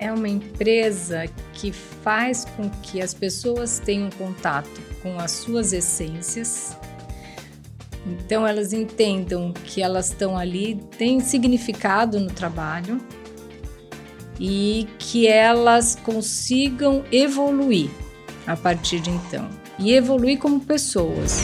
é uma empresa que faz com que as pessoas tenham contato com as suas essências. Então elas entendam que elas estão ali, têm significado no trabalho e que elas consigam evoluir a partir de então e evoluir como pessoas.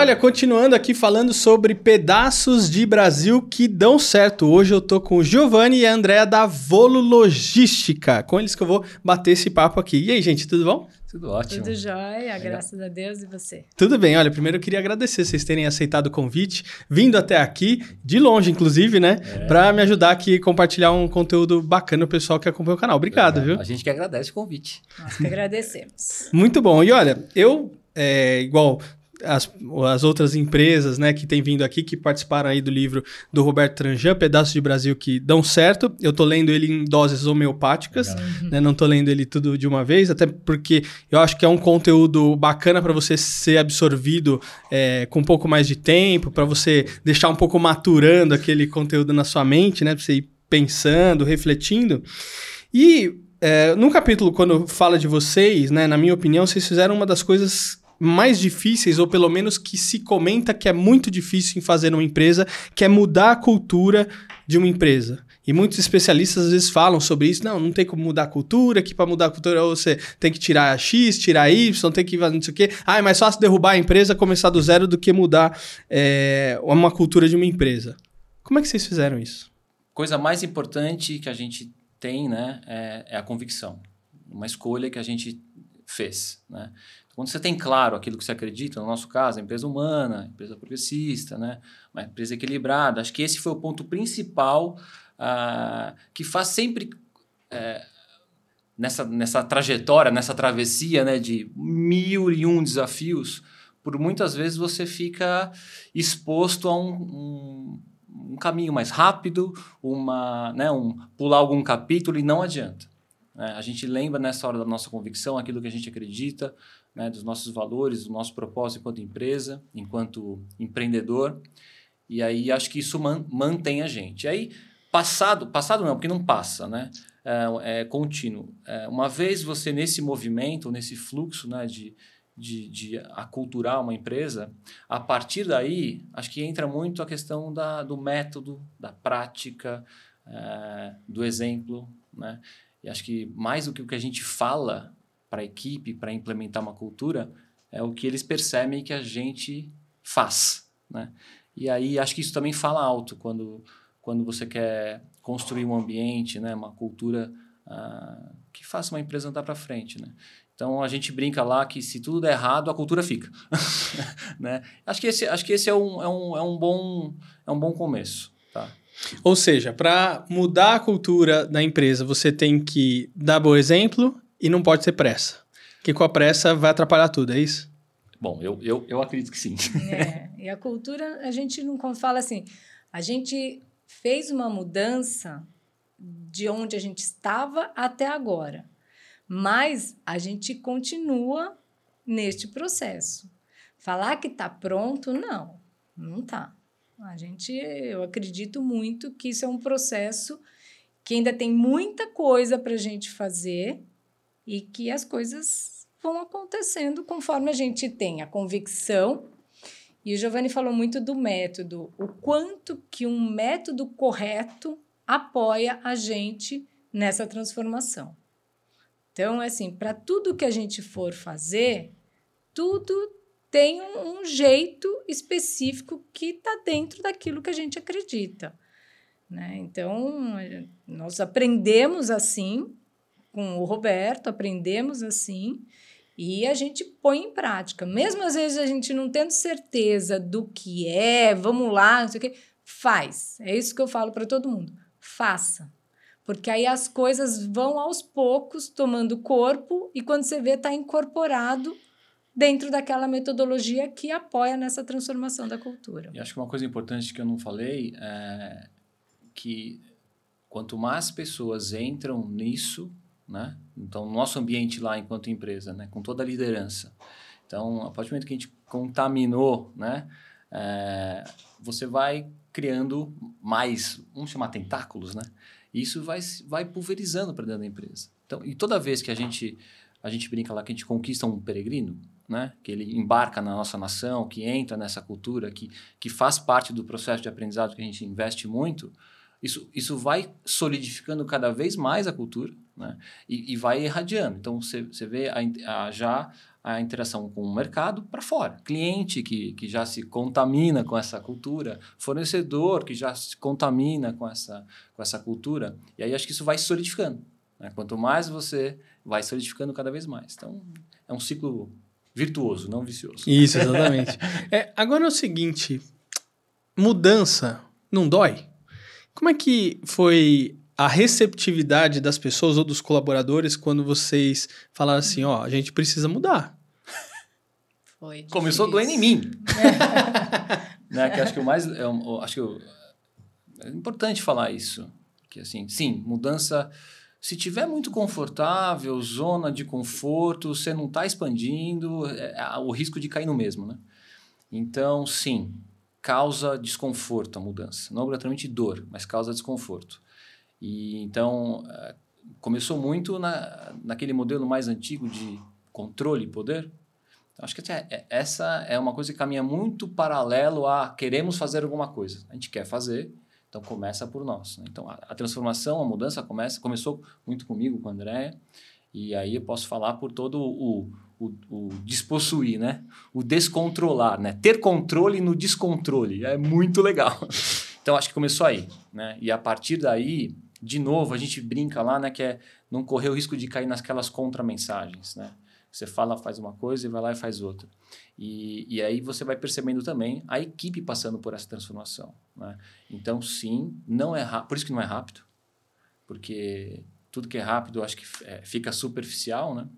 Olha, continuando aqui falando sobre pedaços de Brasil que dão certo. Hoje eu tô com o Giovanni e a Andrea da Volo Logística. Com eles que eu vou bater esse papo aqui. E aí, gente, tudo bom? Tudo ótimo. Tudo jóia, graças a Deus e você. Tudo bem, olha, primeiro eu queria agradecer vocês terem aceitado o convite, vindo até aqui, de longe inclusive, né? É. Pra me ajudar aqui a compartilhar um conteúdo bacana o pessoal que acompanha o canal. Obrigado, é, viu? A gente que agradece o convite. Nós que agradecemos. Muito bom. E olha, eu, é, igual as, as outras empresas né, que têm vindo aqui, que participaram aí do livro do Roberto Tranjan, Pedaços de Brasil que dão certo. Eu tô lendo ele em doses homeopáticas, né, não tô lendo ele tudo de uma vez, até porque eu acho que é um conteúdo bacana para você ser absorvido é, com um pouco mais de tempo, para você deixar um pouco maturando aquele conteúdo na sua mente, né, para você ir pensando, refletindo. E é, no capítulo, quando fala de vocês, né, na minha opinião, vocês fizeram uma das coisas mais difíceis, ou pelo menos que se comenta que é muito difícil em fazer numa empresa, que é mudar a cultura de uma empresa. E muitos especialistas às vezes falam sobre isso. Não, não tem como mudar a cultura, que para mudar a cultura você tem que tirar X, tirar Y, tem que fazer não sei o quê. Ah, é mais fácil derrubar a empresa, começar do zero, do que mudar é, uma cultura de uma empresa. Como é que vocês fizeram isso? Coisa mais importante que a gente tem, né, é, é a convicção. Uma escolha que a gente fez, né? Quando você tem claro aquilo que você acredita, no nosso caso, a empresa humana, a empresa progressista, né? uma empresa equilibrada, acho que esse foi o ponto principal uh, que faz sempre uh, nessa, nessa trajetória, nessa travessia né, de mil e um desafios, por muitas vezes você fica exposto a um, um, um caminho mais rápido, uma, né, um, pular algum capítulo e não adianta. Né? A gente lembra nessa hora da nossa convicção aquilo que a gente acredita, né, dos nossos valores, do nosso propósito enquanto empresa, enquanto empreendedor. E aí acho que isso man, mantém a gente. E aí, passado, passado não, porque não passa, né? É, é contínuo. É, uma vez você nesse movimento, nesse fluxo né, de, de, de aculturar uma empresa, a partir daí, acho que entra muito a questão da, do método, da prática, é, do exemplo, né? E acho que mais do que o que a gente fala, para a equipe, para implementar uma cultura, é o que eles percebem que a gente faz. Né? E aí acho que isso também fala alto quando, quando você quer construir um ambiente, né? uma cultura uh, que faça uma empresa andar para frente. Né? Então a gente brinca lá que se tudo der errado, a cultura fica. né? Acho que esse, acho que esse é, um, é, um, é, um bom, é um bom começo. Tá? Ou seja, para mudar a cultura da empresa, você tem que dar bom exemplo e não pode ser pressa. Porque com a pressa vai atrapalhar tudo, é isso? Bom, eu, eu, eu acredito que sim. É, e a cultura, a gente não fala assim, a gente fez uma mudança de onde a gente estava até agora, mas a gente continua neste processo. Falar que está pronto, não, não está. A gente, eu acredito muito que isso é um processo que ainda tem muita coisa para a gente fazer e que as coisas vão acontecendo conforme a gente tem a convicção. E o Giovanni falou muito do método, o quanto que um método correto apoia a gente nessa transformação. Então, é assim, para tudo que a gente for fazer, tudo tem um, um jeito específico que está dentro daquilo que a gente acredita. Né? Então, nós aprendemos assim com o Roberto, aprendemos assim e a gente põe em prática. Mesmo às vezes a gente não tendo certeza do que é, vamos lá, não sei o quê, faz. É isso que eu falo para todo mundo. Faça. Porque aí as coisas vão aos poucos tomando corpo e quando você vê, está incorporado dentro daquela metodologia que apoia nessa transformação da cultura. E acho que uma coisa importante que eu não falei é que quanto mais pessoas entram nisso, né? Então, nosso ambiente lá enquanto empresa, né? Com toda a liderança. Então, a partir do momento que a gente contaminou, né? É, você vai criando mais, vamos chamar tentáculos, né? Isso vai, vai pulverizando para dentro da empresa. Então, e toda vez que a gente, a gente brinca lá que a gente conquista um peregrino, né? que ele embarca na nossa nação, que entra nessa cultura, que, que faz parte do processo de aprendizado que a gente investe muito, isso, isso vai solidificando cada vez mais a cultura né? e, e vai irradiando. Então, você, você vê a, a, já a interação com o mercado para fora. Cliente que, que já se contamina com essa cultura, fornecedor que já se contamina com essa, com essa cultura. E aí acho que isso vai solidificando. Né? Quanto mais você vai solidificando cada vez mais. Então, é um ciclo virtuoso, não vicioso. Isso, exatamente. é, agora é o seguinte: mudança não dói? Como é que foi a receptividade das pessoas ou dos colaboradores quando vocês falaram assim, ó, a gente precisa mudar? Foi Começou doendo em mim. né? Que acho que o mais, é, acho que eu, é importante falar isso, que assim, sim, mudança se tiver muito confortável, zona de conforto, você não está expandindo, é, é, o risco de cair no mesmo, né? Então, sim, causa desconforto a mudança. Não obrigatoriamente dor, mas causa desconforto. E então eh, começou muito na, naquele modelo mais antigo de controle e poder. Acho que é, essa é uma coisa que caminha muito paralelo a queremos fazer alguma coisa. A gente quer fazer, então começa por nós. Né? Então a, a, transformação, a mudança começa, começou muito comigo, com a Andréia, e aí eu posso falar por todo o, o, o despossuir, né? O descontrolar, né? Ter controle no descontrole. É muito legal. Então acho que começou aí, né? E a partir daí de novo, a gente brinca lá, né, que é não correr o risco de cair nasquelas contra-mensagens, né? Você fala, faz uma coisa e vai lá e faz outra. E, e aí você vai percebendo também a equipe passando por essa transformação, né? Então, sim, não é por isso que não é rápido, porque tudo que é rápido, acho que é, fica superficial, né?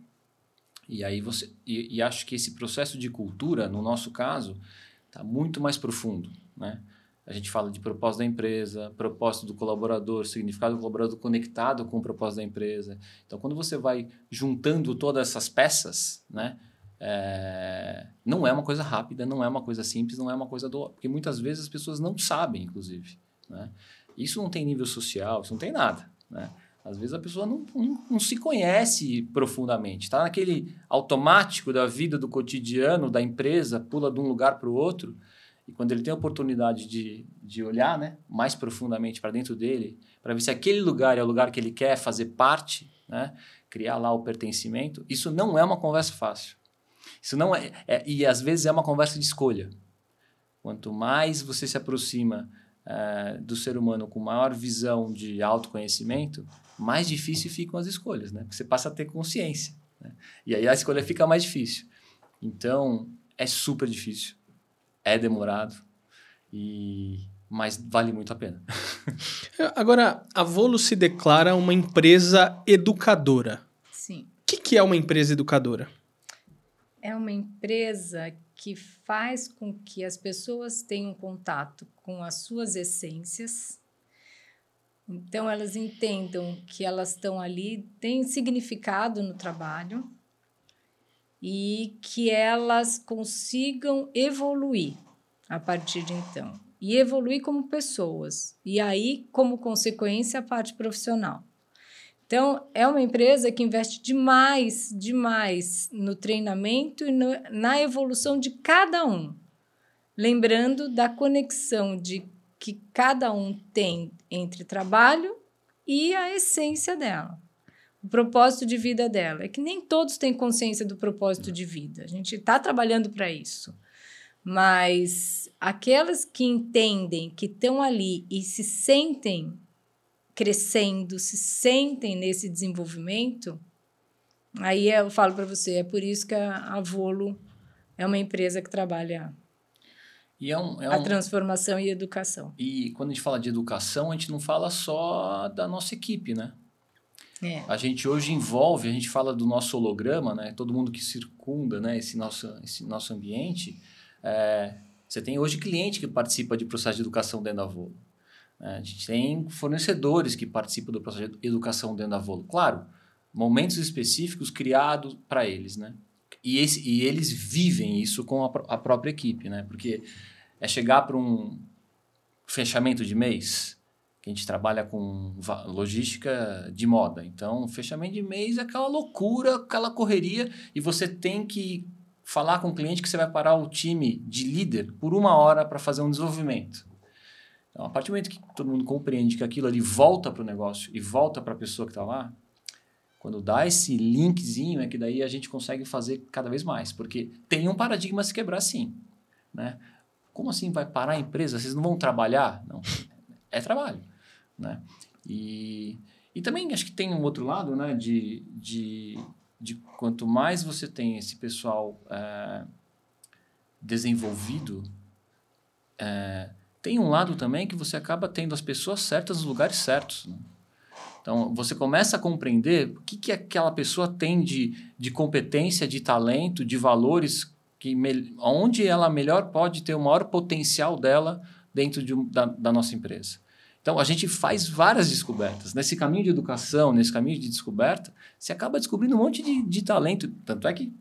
E aí você e, e acho que esse processo de cultura, no nosso caso, está muito mais profundo, né? A gente fala de propósito da empresa, propósito do colaborador, significado do colaborador conectado com o propósito da empresa. Então, quando você vai juntando todas essas peças, né, é, não é uma coisa rápida, não é uma coisa simples, não é uma coisa do. Porque muitas vezes as pessoas não sabem, inclusive. Né? Isso não tem nível social, isso não tem nada. Né? Às vezes a pessoa não, não, não se conhece profundamente, está naquele automático da vida, do cotidiano, da empresa, pula de um lugar para o outro e quando ele tem a oportunidade de, de olhar né, mais profundamente para dentro dele, para ver se aquele lugar é o lugar que ele quer fazer parte, né, criar lá o pertencimento, isso não é uma conversa fácil. Isso não é, é e às vezes é uma conversa de escolha. Quanto mais você se aproxima é, do ser humano com maior visão de autoconhecimento, mais difícil ficam as escolhas, né? Porque você passa a ter consciência. Né? E aí a escolha fica mais difícil. Então, é super difícil é demorado, e mas vale muito a pena. Agora, a Volo se declara uma empresa educadora. Sim. O que, que é uma empresa educadora? É uma empresa que faz com que as pessoas tenham contato com as suas essências. Então, elas entendam que elas estão ali, têm significado no trabalho, e que elas consigam evoluir a partir de então. E evoluir como pessoas. E aí, como consequência, a parte profissional. Então, é uma empresa que investe demais, demais no treinamento e no, na evolução de cada um. Lembrando da conexão de que cada um tem entre trabalho e a essência dela o propósito de vida dela. É que nem todos têm consciência do propósito de vida. A gente está trabalhando para isso. Mas aquelas que entendem, que estão ali e se sentem crescendo, se sentem nesse desenvolvimento, aí eu falo para você, é por isso que a, Volo é uma empresa que trabalha é um, é um... a transformação e educação. E quando a gente fala de educação, a gente não fala só da nossa equipe, né? É. A gente hoje envolve, a gente fala do nosso holograma, né? Todo mundo que circunda, né? Esse nosso, esse nosso ambiente. É, você tem hoje cliente que participa de processo de educação dentro da Volo. É, a gente tem fornecedores que participam do processo de educação dentro da Volo. Claro, momentos específicos criados para eles, né? E, esse, e eles vivem isso com a, a própria equipe, né? Porque é chegar para um fechamento de mês, que a gente trabalha com logística de moda. Então, fechamento de mês é aquela loucura, aquela correria, e você tem que falar com o cliente que você vai parar o time de líder por uma hora para fazer um desenvolvimento. Então, a partir do momento que todo mundo compreende que aquilo ali volta para o negócio e volta para a pessoa que está lá, quando dá esse linkzinho, é que daí a gente consegue fazer cada vez mais, porque tem um paradigma a se quebrar sim. Né? Como assim vai parar a empresa? Vocês não vão trabalhar? Não, é trabalho. Né? E, e também acho que tem um outro lado né, de, de, de quanto mais você tem esse pessoal é, desenvolvido, é, tem um lado também que você acaba tendo as pessoas certas nos lugares certos. Né? Então, você começa a compreender o que, que aquela pessoa tem de, de competência, de talento, de valores, que me, onde ela melhor pode ter o maior potencial dela dentro de, da, da nossa empresa. Então, a gente faz várias descobertas. Nesse caminho de educação, nesse caminho de descoberta, você acaba descobrindo um monte de, de talento. Tanto é que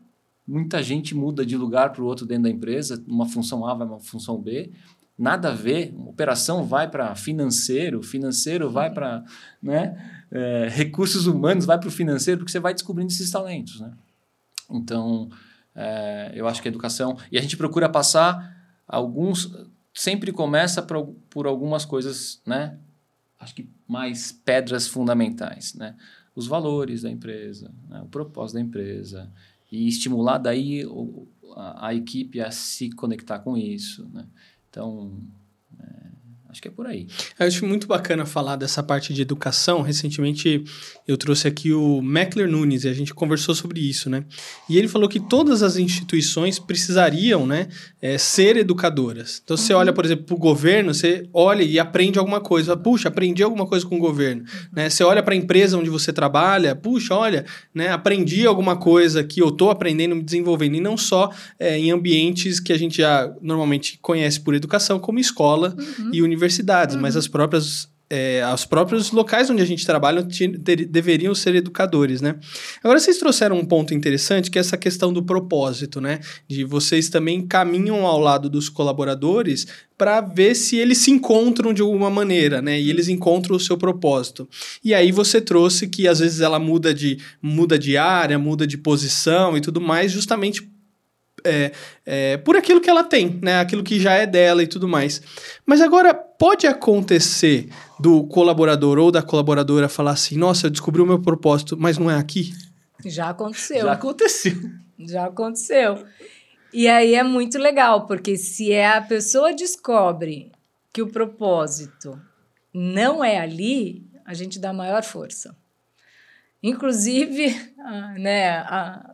muita gente muda de lugar para o outro dentro da empresa, uma função A vai uma função B, nada a ver. Operação vai para financeiro, financeiro vai para né, é, recursos humanos, vai para o financeiro, porque você vai descobrindo esses talentos. Né? Então, é, eu acho que a educação. E a gente procura passar alguns. Sempre começa por, por algumas coisas, né? Acho que mais pedras fundamentais, né? Os valores da empresa, né? o propósito da empresa, e estimular daí a, a, equipe a se conectar com isso, né? Então, acho que é por aí. Eu acho muito bacana falar dessa parte de educação. Recentemente eu trouxe aqui o Meckler Nunes e a gente conversou sobre isso, né? E ele falou que todas as instituições precisariam, né, é, ser educadoras. Então, uhum. você olha, por exemplo, para o governo, você olha e aprende alguma coisa. Puxa, aprendi alguma coisa com o governo. Né? Você olha para a empresa onde você trabalha, puxa, olha, né, aprendi alguma coisa que eu estou aprendendo, me desenvolvendo. E não só é, em ambientes que a gente já normalmente conhece por educação, como escola uhum. e universidades, uhum. mas as próprias é, os próprios locais onde a gente trabalha ter, deveriam ser educadores, né? Agora, vocês trouxeram um ponto interessante, que é essa questão do propósito, né? De vocês também caminham ao lado dos colaboradores para ver se eles se encontram de alguma maneira, né? E eles encontram o seu propósito. E aí você trouxe que às vezes ela muda de muda de área, muda de posição e tudo mais, justamente é, é, por aquilo que ela tem, né? Aquilo que já é dela e tudo mais. Mas agora pode acontecer do colaborador ou da colaboradora falar assim: Nossa, eu descobri o meu propósito, mas não é aqui? Já aconteceu. Já aconteceu. Já aconteceu. E aí é muito legal, porque se é a pessoa descobre que o propósito não é ali, a gente dá maior força. Inclusive, né, a,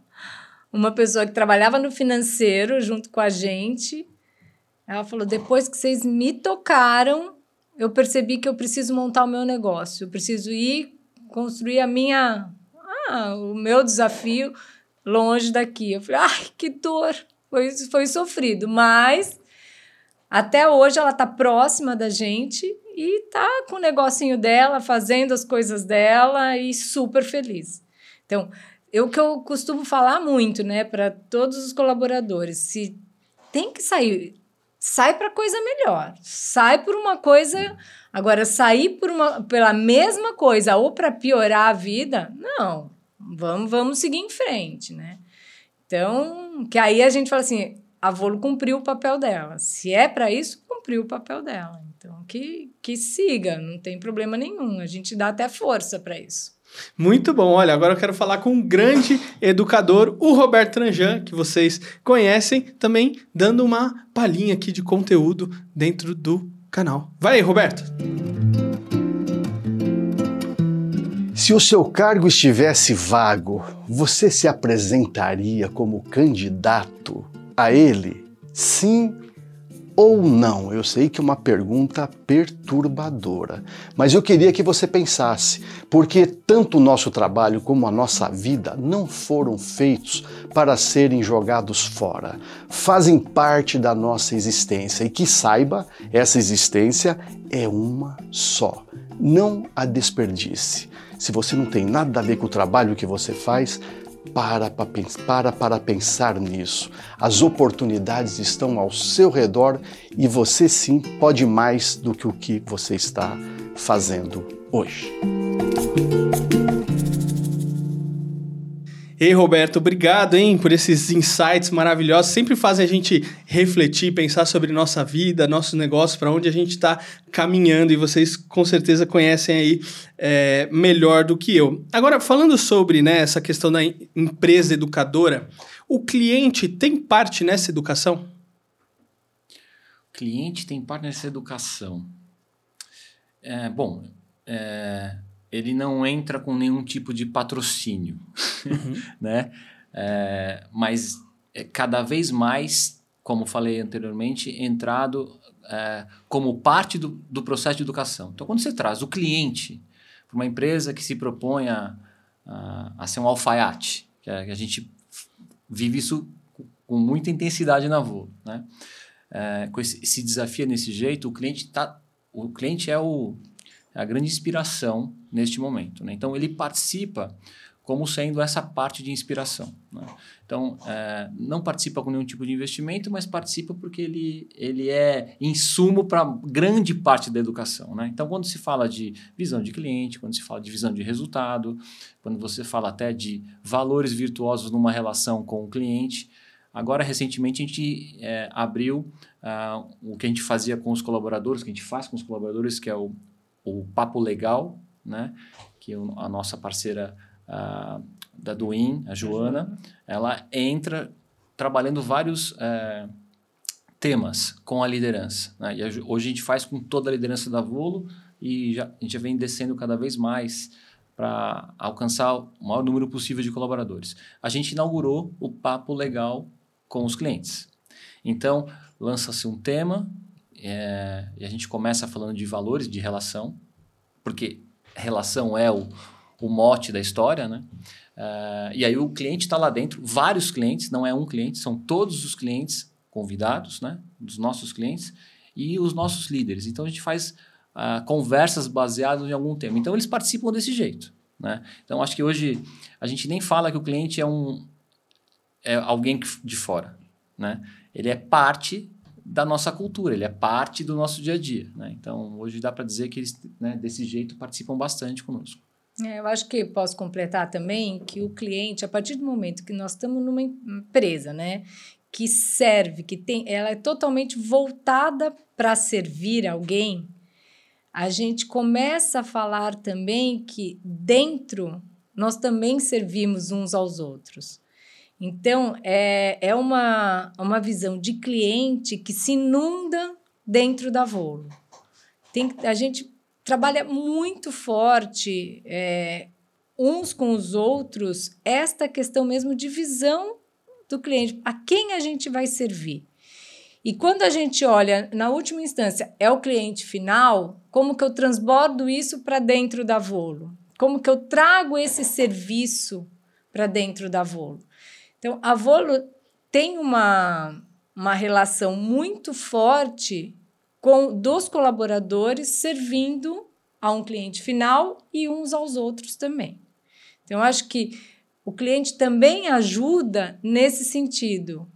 uma pessoa que trabalhava no financeiro junto com a gente. Ela falou: depois que vocês me tocaram, eu percebi que eu preciso montar o meu negócio, eu preciso ir construir a minha, ah, o meu desafio longe daqui. Eu falei: ai, que dor! Foi, foi sofrido, mas até hoje ela está próxima da gente e tá com o negocinho dela, fazendo as coisas dela e super feliz. Então, eu que eu costumo falar muito, né, para todos os colaboradores, se tem que sair, sai para coisa melhor, sai por uma coisa, agora sair por uma pela mesma coisa ou para piorar a vida, não. Vamos, vamos seguir em frente, né? Então, que aí a gente fala assim, a Volo cumpriu o papel dela. Se é para isso, cumpriu o papel dela. Então, que, que siga, não tem problema nenhum. A gente dá até força para isso. Muito bom. Olha, agora eu quero falar com um grande educador, o Roberto Tranjan, que vocês conhecem, também dando uma palhinha aqui de conteúdo dentro do canal. Vai aí, Roberto. Se o seu cargo estivesse vago, você se apresentaria como candidato a ele? Sim ou não? Eu sei que é uma pergunta perturbadora, mas eu queria que você pensasse, porque tanto o nosso trabalho como a nossa vida não foram feitos para serem jogados fora. Fazem parte da nossa existência e que saiba, essa existência é uma só. Não a desperdice. Se você não tem nada a ver com o trabalho que você faz, para para, para pensar nisso. As oportunidades estão ao seu redor e você sim pode mais do que o que você está fazendo hoje. Ei, Roberto, obrigado, hein, por esses insights maravilhosos. Sempre fazem a gente refletir, pensar sobre nossa vida, nossos negócios, para onde a gente está caminhando. E vocês com certeza conhecem aí é, melhor do que eu. Agora, falando sobre né, essa questão da empresa educadora, o cliente tem parte nessa educação? O cliente tem parte nessa educação. É, bom, é, ele não entra com nenhum tipo de patrocínio, uhum. né? É, mas é cada vez mais, como falei anteriormente, entrado é, como parte do, do processo de educação. Então, quando você traz o cliente para uma empresa que se propõe a, a, a ser um alfaiate, que a, que a, gente vive isso com muita intensidade na Voo, né? É, com esse, se desafia nesse jeito, o cliente tá, o cliente é o a grande inspiração neste momento. Né? Então, ele participa como sendo essa parte de inspiração. Né? Então, é, não participa com nenhum tipo de investimento, mas participa porque ele, ele é insumo para grande parte da educação. Né? Então, quando se fala de visão de cliente, quando se fala de visão de resultado, quando você fala até de valores virtuosos numa relação com o cliente, Agora, recentemente, a gente é, abriu uh, o que a gente fazia com os colaboradores, que a gente faz com os colaboradores, que é o o Papo Legal, né? que a nossa parceira da Duin, a Joana, ela entra trabalhando vários uh, temas com a liderança. Né? E hoje a gente faz com toda a liderança da Volo e já, a gente já vem descendo cada vez mais para alcançar o maior número possível de colaboradores. A gente inaugurou o Papo Legal com os clientes. Então, lança-se um tema, é, e a gente começa falando de valores de relação, porque relação é o, o mote da história, né? Uh, e aí o cliente está lá dentro, vários clientes, não é um cliente, são todos os clientes convidados, né? Dos nossos clientes e os nossos líderes. Então a gente faz uh, conversas baseadas em algum tema. Então eles participam desse jeito, né? Então acho que hoje a gente nem fala que o cliente é um é alguém de fora, né? Ele é parte da nossa cultura, ele é parte do nosso dia a dia. Né? Então, hoje dá para dizer que eles, né, desse jeito, participam bastante conosco. É, eu acho que posso completar também que o cliente, a partir do momento que nós estamos numa empresa, né, que serve, que tem, ela é totalmente voltada para servir alguém, a gente começa a falar também que dentro nós também servimos uns aos outros. Então, é, é uma, uma visão de cliente que se inunda dentro da Volo. Tem, a gente trabalha muito forte é, uns com os outros esta questão mesmo de visão do cliente, a quem a gente vai servir. E quando a gente olha, na última instância, é o cliente final, como que eu transbordo isso para dentro da Volo? Como que eu trago esse serviço para dentro da Volo? Então, a Volo tem uma, uma relação muito forte com dos colaboradores servindo a um cliente final e uns aos outros também. Então, acho que o cliente também ajuda nesse sentido,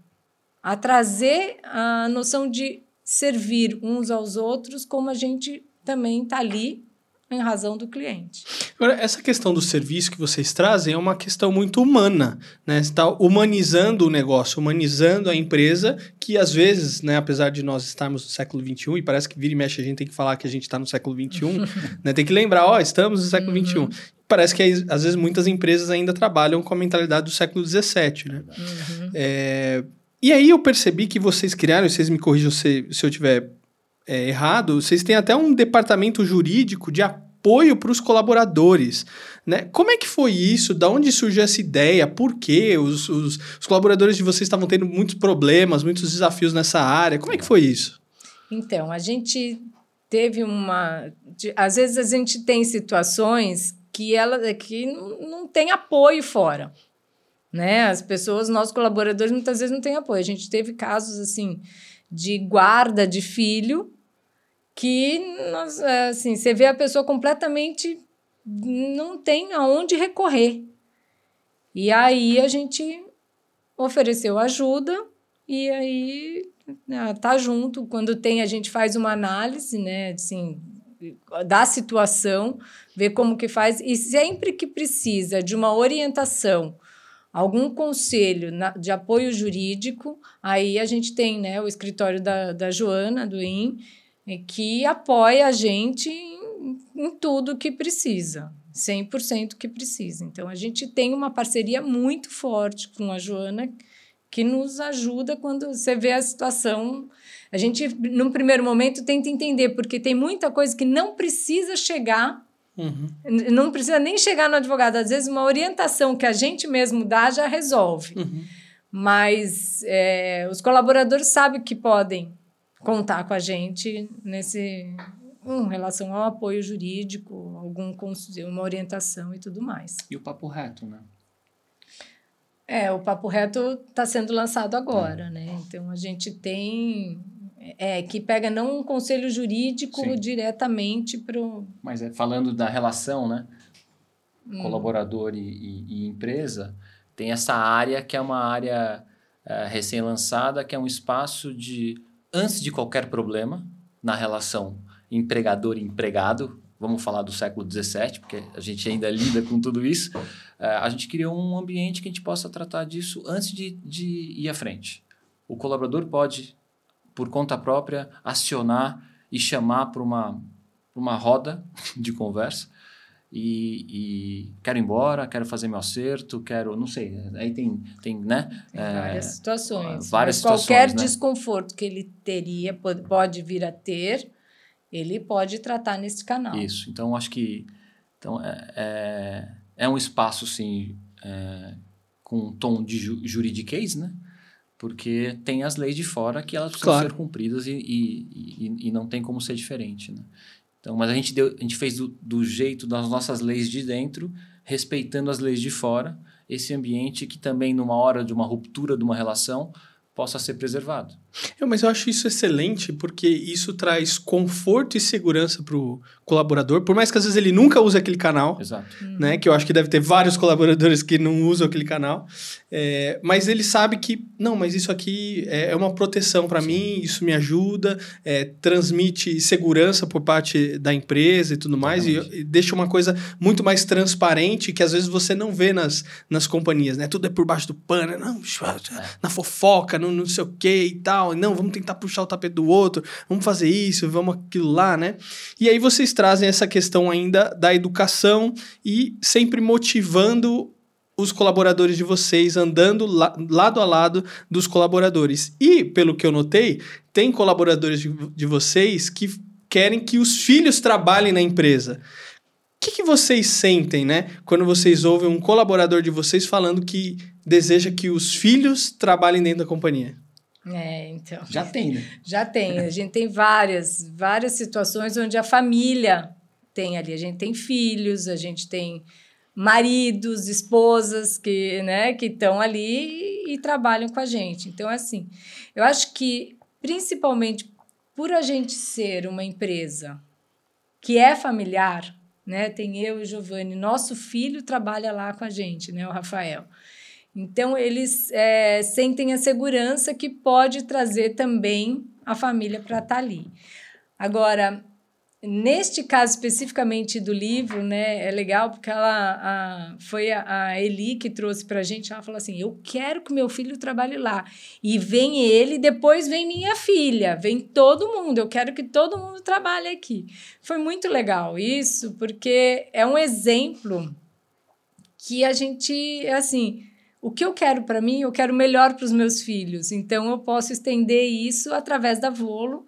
a trazer a noção de servir uns aos outros, como a gente também está ali em razão do cliente. Agora, essa questão do serviço que vocês trazem é uma questão muito humana, né? Você está humanizando o negócio, humanizando a empresa, que às vezes, né, apesar de nós estarmos no século XXI, e parece que vira e mexe a gente tem que falar que a gente está no século XXI, né? Tem que lembrar, ó, estamos no século XXI. Uhum. Parece que às vezes muitas empresas ainda trabalham com a mentalidade do século XVII, né? Uhum. É... E aí eu percebi que vocês criaram, vocês me corrijam se, se eu tiver é, errado, vocês têm até um departamento jurídico de apoio para os colaboradores. Né? Como é que foi isso? Da onde surgiu essa ideia? Por quê? Os, os, os, colaboradores de vocês estavam tendo muitos problemas, muitos desafios nessa área. Como é que foi isso? Então, a gente teve uma. Às vezes a gente tem situações que ela que não tem apoio fora. Né? As pessoas, nossos colaboradores, muitas vezes não têm apoio. A gente teve casos assim de guarda de filho que é, assim, você vê a pessoa completamente não tem aonde recorrer. E aí a gente ofereceu ajuda e aí né, tá junto. Quando tem, a gente faz uma análise, né, assim, da situação, ver como que faz. E sempre que precisa de uma orientação, algum conselho na, de apoio jurídico, aí a gente tem né, o escritório da, da Joana, do IN, que apoia a gente em, em tudo que precisa. 100% que precisa. Então, a gente tem uma parceria muito forte com a Joana, que nos ajuda quando você vê a situação. A gente, num primeiro momento, tenta entender, porque tem muita coisa que não precisa chegar, uhum. não precisa nem chegar no advogado. Às vezes, uma orientação que a gente mesmo dá já resolve. Uhum. Mas é, os colaboradores sabem que podem contar com a gente nesse, em relação ao apoio jurídico, algum uma orientação e tudo mais. E o papo reto, né? É, o papo reto está sendo lançado agora, né? Então a gente tem é que pega não um conselho jurídico Sim. diretamente para o. Mas é, falando da relação, né? Hum. Colaborador e, e, e, empresa, tem essa área que é uma área é, recém-lançada, que é um espaço de antes de qualquer problema na relação empregador e empregado, vamos falar do século XVII, porque a gente ainda lida com tudo isso, é, a gente criou um ambiente que a gente possa tratar disso antes de, de ir à frente. O colaborador pode, por conta própria, acionar e chamar para uma, uma roda de conversa e, e, quero ir embora, quero fazer meu acerto, quero, não sei, aí tem, tem né? Tem várias é, situações. Várias situações, qualquer né? desconforto que ele teria, pode, pode vir a ter, ele pode tratar nesse canal. Isso. Então, acho que então, é, é, é um espaço, sim, é, com um tom de ju juridiquês, né? Porque tem as leis de fora que elas precisam claro. ser cumpridas e, e, e, e, não tem como ser diferente, né? Então, mas a gente, deu, a gente fez do, do jeito das nossas leis de dentro, respeitando as leis de fora, esse ambiente que também, numa hora de uma ruptura de uma relação, possa ser preservado. É, mas eu acho isso excelente porque isso traz conforto e segurança para o colaborador, por mais que às vezes ele nunca use aquele canal, Exato. né? Que eu acho que deve ter vários colaboradores que não usam aquele canal, é, mas ele sabe que não, mas isso aqui é, é uma proteção para mim, isso me ajuda, é, transmite segurança por parte da empresa e tudo mais e, e, deixa uma coisa muito mais transparente que às vezes você não vê nas, nas companhias, né? Tudo é por baixo do pano, não, é. na fofoca, não, não sei o que e tal, não, vamos tentar puxar o tapete do outro, vamos fazer isso, vamos aquilo lá, né? E aí vocês trazem essa questão ainda da educação e sempre motivando os colaboradores de vocês, andando la lado a lado dos colaboradores. E, pelo que eu notei, tem colaboradores de, de vocês que querem que os filhos trabalhem na empresa. O que, que vocês sentem, né, quando vocês ouvem um colaborador de vocês falando que deseja que os filhos trabalhem dentro da companhia? É, então. Já tem, né? Já tem. A gente tem várias, várias situações onde a família tem ali. A gente tem filhos, a gente tem maridos, esposas que, né, que estão ali e, e trabalham com a gente. Então, assim, eu acho que principalmente por a gente ser uma empresa que é familiar, né? Tem eu e o Giovanni, nosso filho trabalha lá com a gente, né, o Rafael. Então, eles é, sentem a segurança que pode trazer também a família para estar tá ali. Agora, neste caso especificamente do livro, né, é legal porque ela a, foi a, a Eli que trouxe para a gente. Ela falou assim: Eu quero que meu filho trabalhe lá. E vem ele, depois vem minha filha, vem todo mundo. Eu quero que todo mundo trabalhe aqui. Foi muito legal isso, porque é um exemplo que a gente, assim o que eu quero para mim, eu quero melhor para os meus filhos. Então, eu posso estender isso através da Volo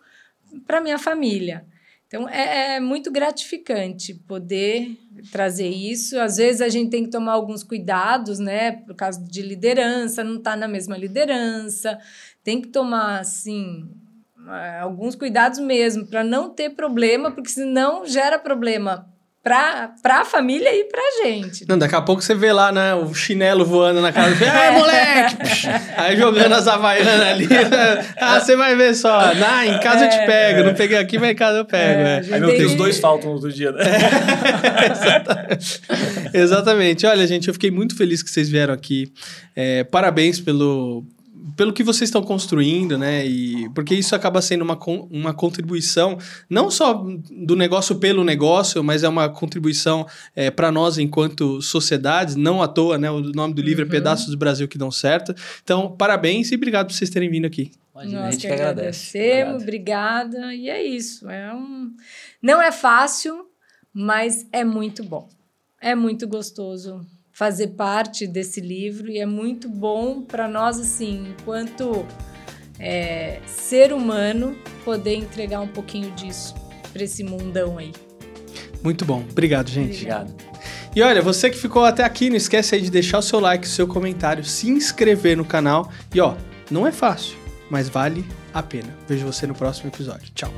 para minha família. Então, é, é, muito gratificante poder trazer isso. Às vezes, a gente tem que tomar alguns cuidados, né? Por causa de liderança, não está na mesma liderança. Tem que tomar, assim, alguns cuidados mesmo, para não ter problema, porque senão gera problema pra, pra família e pra gente. Não, daqui a pouco você vê lá, né, o chinelo voando na casa. Ai, moleque! Aí jogando as havaianas ali. ah, você vai ver só. Ah, em casa eu te pego. Não peguei aqui, mas em casa eu pego. É, É. Aí meu Deus, dois faltam no outro dia, né? Exatamente. Olha, gente, eu fiquei muito feliz que vocês vieram aqui. É, parabéns pelo, pelo que vocês estão construindo, né? E, porque isso acaba sendo uma, uma contribuição, não só do negócio pelo negócio, mas é uma contribuição para nós enquanto sociedade, não à toa, né? O nome do livro é Pedaços do Brasil que dão certo. Então, parabéns e obrigado por vocês terem vindo aqui. Imagina, a Nós gente que agradece. agradecemos, obrigada. E é isso. É um... Não é fácil, mas é muito bom. É muito gostoso fazer parte desse livro e é muito bom para nós, assim, enquanto é, ser humano, poder entregar um pouquinho disso para esse mundão aí. Muito bom. Obrigado, gente. Obrigado. E olha, você que ficou até aqui, não esquece aí de deixar o seu like, o seu comentário, se inscrever no canal. E ó, não é fácil, mas vale a pena. Vejo você no próximo episódio. Tchau.